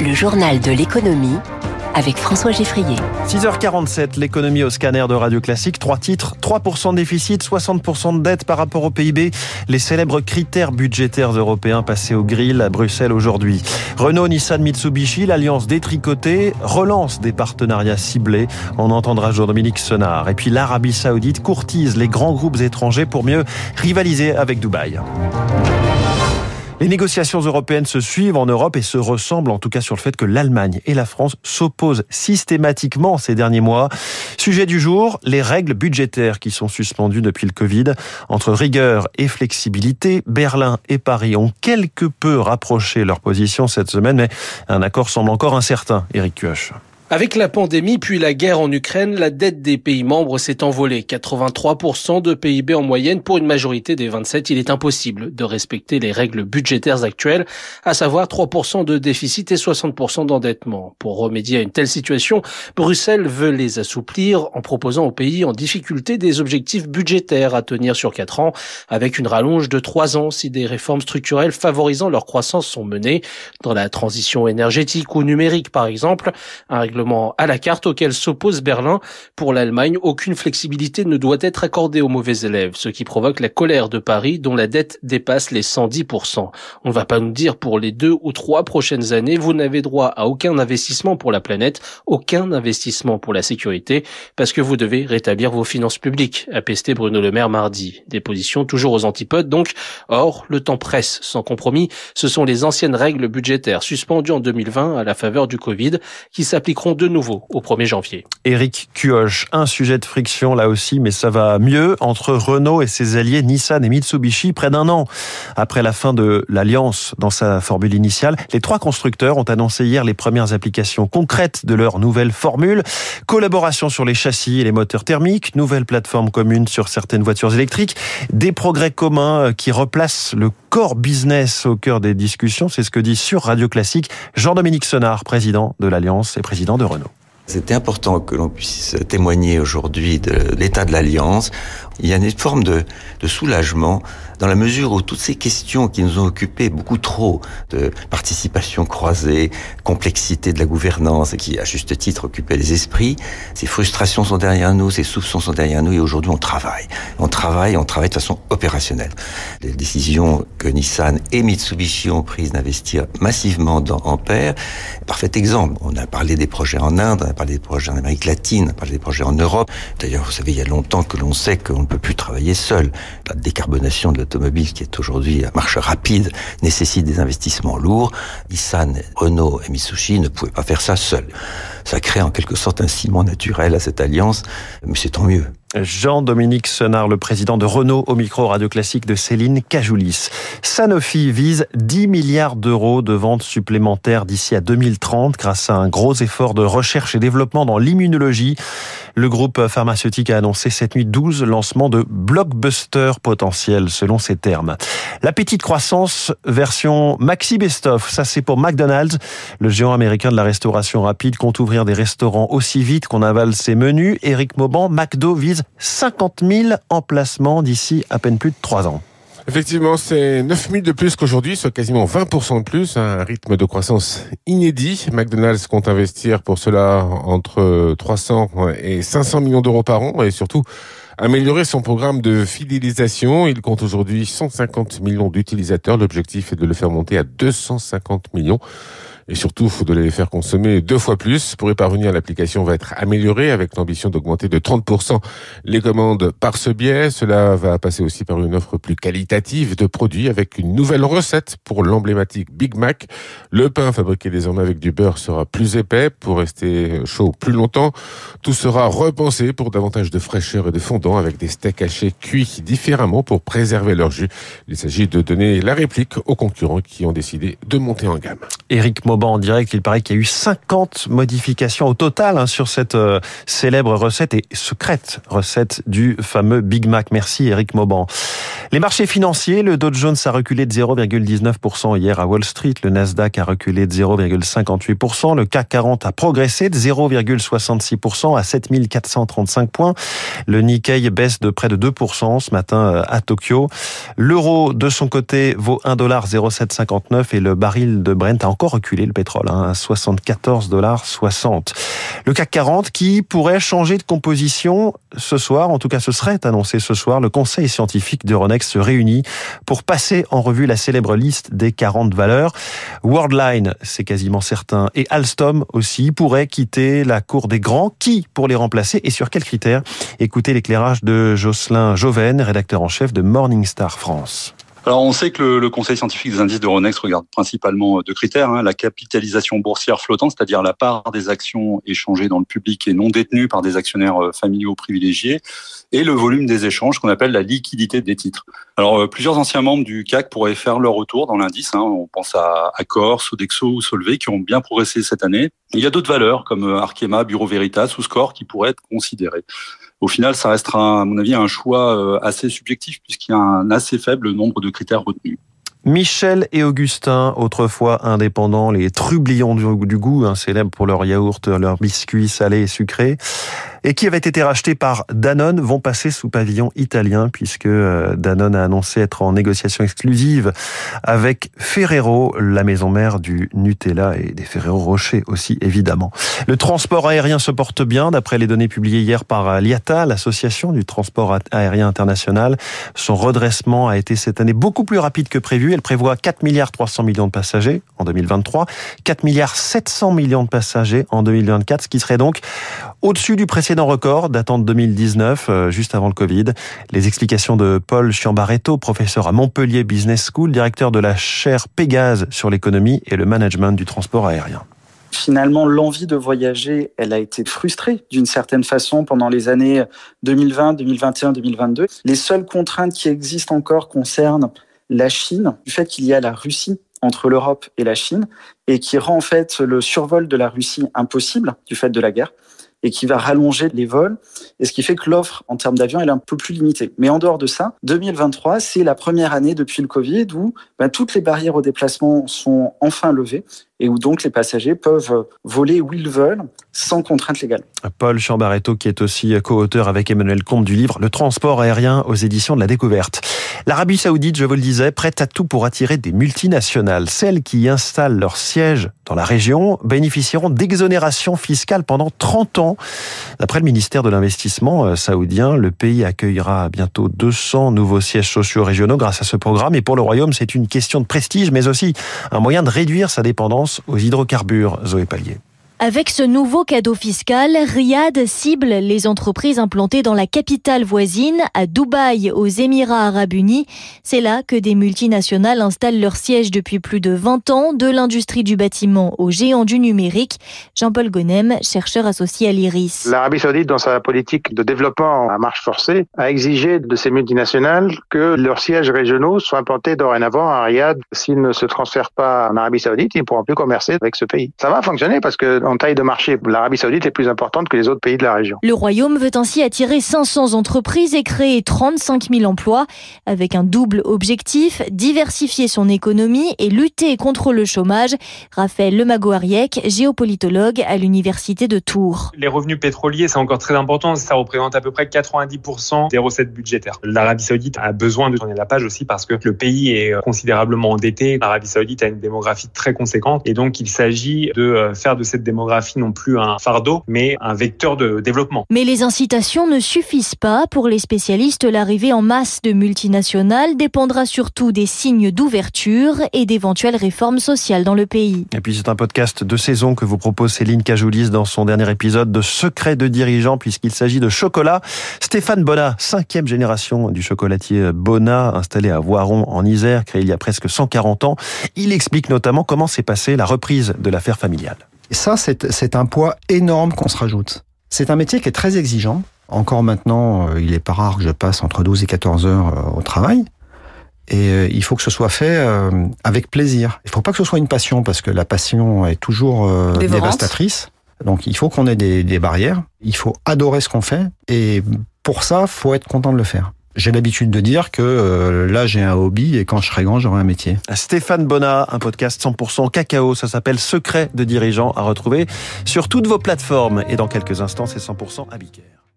Le journal de l'économie avec François Geffrier. 6h47, l'économie au scanner de Radio Classique. Trois titres, 3% de déficit, 60% de dette par rapport au PIB. Les célèbres critères budgétaires européens passés au grill à Bruxelles aujourd'hui. Renault, Nissan, Mitsubishi, l'alliance détricotée, relance des partenariats ciblés. On entendra Jean-Dominique Senard. Et puis l'Arabie Saoudite courtise les grands groupes étrangers pour mieux rivaliser avec Dubaï. Les négociations européennes se suivent en Europe et se ressemblent en tout cas sur le fait que l'Allemagne et la France s'opposent systématiquement ces derniers mois. Sujet du jour, les règles budgétaires qui sont suspendues depuis le Covid. Entre rigueur et flexibilité, Berlin et Paris ont quelque peu rapproché leur position cette semaine, mais un accord semble encore incertain. Eric Kioch. Avec la pandémie puis la guerre en Ukraine, la dette des pays membres s'est envolée. 83% de PIB en moyenne pour une majorité des 27. Il est impossible de respecter les règles budgétaires actuelles, à savoir 3% de déficit et 60% d'endettement. Pour remédier à une telle situation, Bruxelles veut les assouplir en proposant aux pays en difficulté des objectifs budgétaires à tenir sur 4 ans, avec une rallonge de 3 ans si des réformes structurelles favorisant leur croissance sont menées, dans la transition énergétique ou numérique par exemple. À la carte auquel s'oppose Berlin. Pour l'Allemagne, aucune flexibilité ne doit être accordée aux mauvais élèves, ce qui provoque la colère de Paris dont la dette dépasse les 110%. On ne va pas nous dire pour les deux ou trois prochaines années, vous n'avez droit à aucun investissement pour la planète, aucun investissement pour la sécurité, parce que vous devez rétablir vos finances publiques, a pesté Bruno Le Maire mardi. Des positions toujours aux antipodes donc. Or, le temps presse sans compromis. Ce sont les anciennes règles budgétaires suspendues en 2020 à la faveur du Covid qui s'appliqueront de nouveau au 1er janvier. Éric Cuoche, un sujet de friction là aussi, mais ça va mieux entre Renault et ses alliés Nissan et Mitsubishi près d'un an. Après la fin de l'alliance dans sa formule initiale, les trois constructeurs ont annoncé hier les premières applications concrètes de leur nouvelle formule. Collaboration sur les châssis et les moteurs thermiques, nouvelle plateforme commune sur certaines voitures électriques, des progrès communs qui replacent le core business au cœur des discussions. C'est ce que dit sur Radio Classique Jean-Dominique Senard, président de l'Alliance et président C'était important que l'on puisse témoigner aujourd'hui de l'état de l'Alliance. Il y a une forme de, de, soulagement dans la mesure où toutes ces questions qui nous ont occupés beaucoup trop de participation croisée, complexité de la gouvernance et qui, à juste titre, occupaient les esprits, ces frustrations sont derrière nous, ces soupçons sont derrière nous et aujourd'hui on travaille. On travaille, on travaille de façon opérationnelle. Les décisions que Nissan et Mitsubishi ont prises d'investir massivement dans Ampère, parfait exemple. On a parlé des projets en Inde, on a parlé des projets en Amérique latine, on a parlé des projets en Europe. D'ailleurs, vous savez, il y a longtemps que l'on sait qu'on peut plus travailler seul. La décarbonation de l'automobile, qui est aujourd'hui à marche rapide, nécessite des investissements lourds. Nissan, Renault et Mitsubishi ne pouvaient pas faire ça seuls. Ça crée en quelque sorte un ciment naturel à cette alliance, mais c'est tant mieux. Jean-Dominique Senard, le président de Renault au micro radio classique de Céline Cajoulis. Sanofi vise 10 milliards d'euros de ventes supplémentaires d'ici à 2030 grâce à un gros effort de recherche et développement dans l'immunologie. Le groupe pharmaceutique a annoncé cette nuit 12 lancements de blockbusters potentiels selon ses termes. La petite croissance version Maxi Bestoff, ça c'est pour McDonald's. Le géant américain de la restauration rapide compte ouvrir des restaurants aussi vite qu'on avale ses menus. Eric Mauban, McDo vise 50 000 emplacements d'ici à peine plus de 3 ans. Effectivement, c'est 9 000 de plus qu'aujourd'hui, soit quasiment 20% de plus, un rythme de croissance inédit. McDonald's compte investir pour cela entre 300 et 500 millions d'euros par an et surtout améliorer son programme de fidélisation. Il compte aujourd'hui 150 millions d'utilisateurs. L'objectif est de le faire monter à 250 millions. Et surtout, il faut de les faire consommer deux fois plus. Pour y parvenir, l'application va être améliorée avec l'ambition d'augmenter de 30% les commandes par ce biais. Cela va passer aussi par une offre plus qualitative de produits avec une nouvelle recette pour l'emblématique Big Mac. Le pain fabriqué désormais avec du beurre sera plus épais pour rester chaud plus longtemps. Tout sera repensé pour davantage de fraîcheur et de fondant avec des steaks hachés cuits différemment pour préserver leur jus. Il s'agit de donner la réplique aux concurrents qui ont décidé de monter en gamme. Eric en direct, il paraît qu'il y a eu 50 modifications au total hein, sur cette euh, célèbre recette et secrète recette du fameux Big Mac. Merci Eric Mauban. Les marchés financiers, le Dow Jones a reculé de 0,19% hier à Wall Street, le Nasdaq a reculé de 0,58%, le CAC 40 a progressé de 0,66% à 7435 points, le Nikkei baisse de près de 2% ce matin euh, à Tokyo, l'euro de son côté vaut 1,0759 et le baril de Brent a encore reculé le pétrole, hein, à 74 dollars 60. Le CAC 40 qui pourrait changer de composition ce soir, en tout cas ce serait annoncé ce soir, le conseil scientifique d'Euronext se réunit pour passer en revue la célèbre liste des 40 valeurs. Worldline, c'est quasiment certain, et Alstom aussi pourraient quitter la cour des grands. Qui pour les remplacer et sur quels critères? Écoutez l'éclairage de Jocelyn Joven, rédacteur en chef de Morningstar France. Alors on sait que le, conseil scientifique des indices d'Euronext regarde principalement deux critères, hein, la capitalisation boursière flottante, c'est-à-dire la part des actions échangées dans le public et non détenues par des actionnaires euh, familiaux privilégiés, et le volume des échanges qu'on appelle la liquidité des titres. Alors euh, plusieurs anciens membres du CAC pourraient faire leur retour dans l'indice, hein, on pense à Accor, Sodexo ou Solvay qui ont bien progressé cette année. Il y a d'autres valeurs comme euh, Arkema, Bureau Veritas ou Score qui pourraient être considérées au final, ça restera, à mon avis, un choix euh, assez subjectif puisqu'il y a un assez faible nombre de critères retenus. Michel et Augustin, autrefois indépendants, les trublions du, goût, hein, célèbres pour leur yaourt, leurs biscuits salés et sucrés, et qui avaient été rachetés par Danone, vont passer sous pavillon italien, puisque euh, Danone a annoncé être en négociation exclusive avec Ferrero, la maison mère du Nutella et des Ferrero Rocher aussi, évidemment. Le transport aérien se porte bien, d'après les données publiées hier par l'IATA, l'association du transport aérien international. Son redressement a été cette année beaucoup plus rapide que prévu elle prévoit 4 milliards 300 millions de passagers en 2023, 4 milliards 700 millions de passagers en 2024, ce qui serait donc au-dessus du précédent record datant de 2019, euh, juste avant le Covid. Les explications de Paul Chiambaretto, professeur à Montpellier Business School, directeur de la chaire Pégase sur l'économie et le management du transport aérien finalement, l'envie de voyager, elle a été frustrée d'une certaine façon pendant les années 2020, 2021, 2022. Les seules contraintes qui existent encore concernent la Chine, du fait qu'il y a la Russie entre l'Europe et la Chine, et qui rend en fait le survol de la Russie impossible du fait de la guerre et qui va rallonger les vols, et ce qui fait que l'offre en termes d'avions est un peu plus limitée. Mais en dehors de ça, 2023, c'est la première année depuis le Covid où ben, toutes les barrières au déplacement sont enfin levées et où donc les passagers peuvent voler où ils veulent sans contrainte légale. Paul Chambaretto, qui est aussi co-auteur avec Emmanuel Comte du livre Le transport aérien aux éditions de la découverte. L'Arabie Saoudite, je vous le disais, prête à tout pour attirer des multinationales. Celles qui installent leur siège dans la région bénéficieront d'exonérations fiscales pendant 30 ans. D'après le ministère de l'Investissement euh, saoudien, le pays accueillera bientôt 200 nouveaux sièges sociaux régionaux grâce à ce programme. Et pour le Royaume, c'est une question de prestige, mais aussi un moyen de réduire sa dépendance aux hydrocarbures. Zoé Pallier. Avec ce nouveau cadeau fiscal, Riyad cible les entreprises implantées dans la capitale voisine, à Dubaï, aux Émirats arabes unis. C'est là que des multinationales installent leur siège depuis plus de 20 ans, de l'industrie du bâtiment aux géants du numérique. Jean-Paul Gonem, chercheur associé à l'IRIS. L'Arabie saoudite, dans sa politique de développement à marche forcée, a exigé de ces multinationales que leurs sièges régionaux soient implantés dorénavant à Riyad. S'ils ne se transfèrent pas en Arabie saoudite, ils ne pourront plus commercer avec ce pays. Ça va fonctionner parce que en taille de marché, l'Arabie Saoudite est plus importante que les autres pays de la région. Le Royaume veut ainsi attirer 500 entreprises et créer 35 000 emplois avec un double objectif, diversifier son économie et lutter contre le chômage. Raphaël Lemago-Ariec, géopolitologue à l'Université de Tours. Les revenus pétroliers, c'est encore très important. Ça représente à peu près 90% des recettes budgétaires. L'Arabie Saoudite a besoin de tourner la page aussi parce que le pays est considérablement endetté. L'Arabie Saoudite a une démographie très conséquente et donc il s'agit de euh, faire de cette démographie non plus un fardeau, mais un vecteur de développement. Mais les incitations ne suffisent pas. Pour les spécialistes, l'arrivée en masse de multinationales dépendra surtout des signes d'ouverture et d'éventuelles réformes sociales dans le pays. Et puis c'est un podcast de saison que vous propose Céline Cajoulis dans son dernier épisode de Secret de dirigeant puisqu'il s'agit de chocolat. Stéphane Bonnat, cinquième génération du chocolatier Bonnat, installé à Voiron en Isère, créé il y a presque 140 ans. Il explique notamment comment s'est passée la reprise de l'affaire familiale. Et ça, c'est un poids énorme qu'on se rajoute. C'est un métier qui est très exigeant. Encore maintenant, euh, il est pas rare que je passe entre 12 et 14 heures euh, au travail. Et euh, il faut que ce soit fait avec plaisir. Il ne faut pas que ce soit une passion, parce que la passion est toujours dévastatrice. Donc il faut qu'on ait des, des barrières. Il faut adorer ce qu'on fait. Et pour ça, faut être content de le faire j'ai l'habitude de dire que euh, là j'ai un hobby et quand je serai grand j'aurai un métier. Stéphane Bonnat, un podcast 100% cacao, ça s'appelle Secret de dirigeant à retrouver sur toutes vos plateformes et dans quelques instants c'est 100% Abicaire.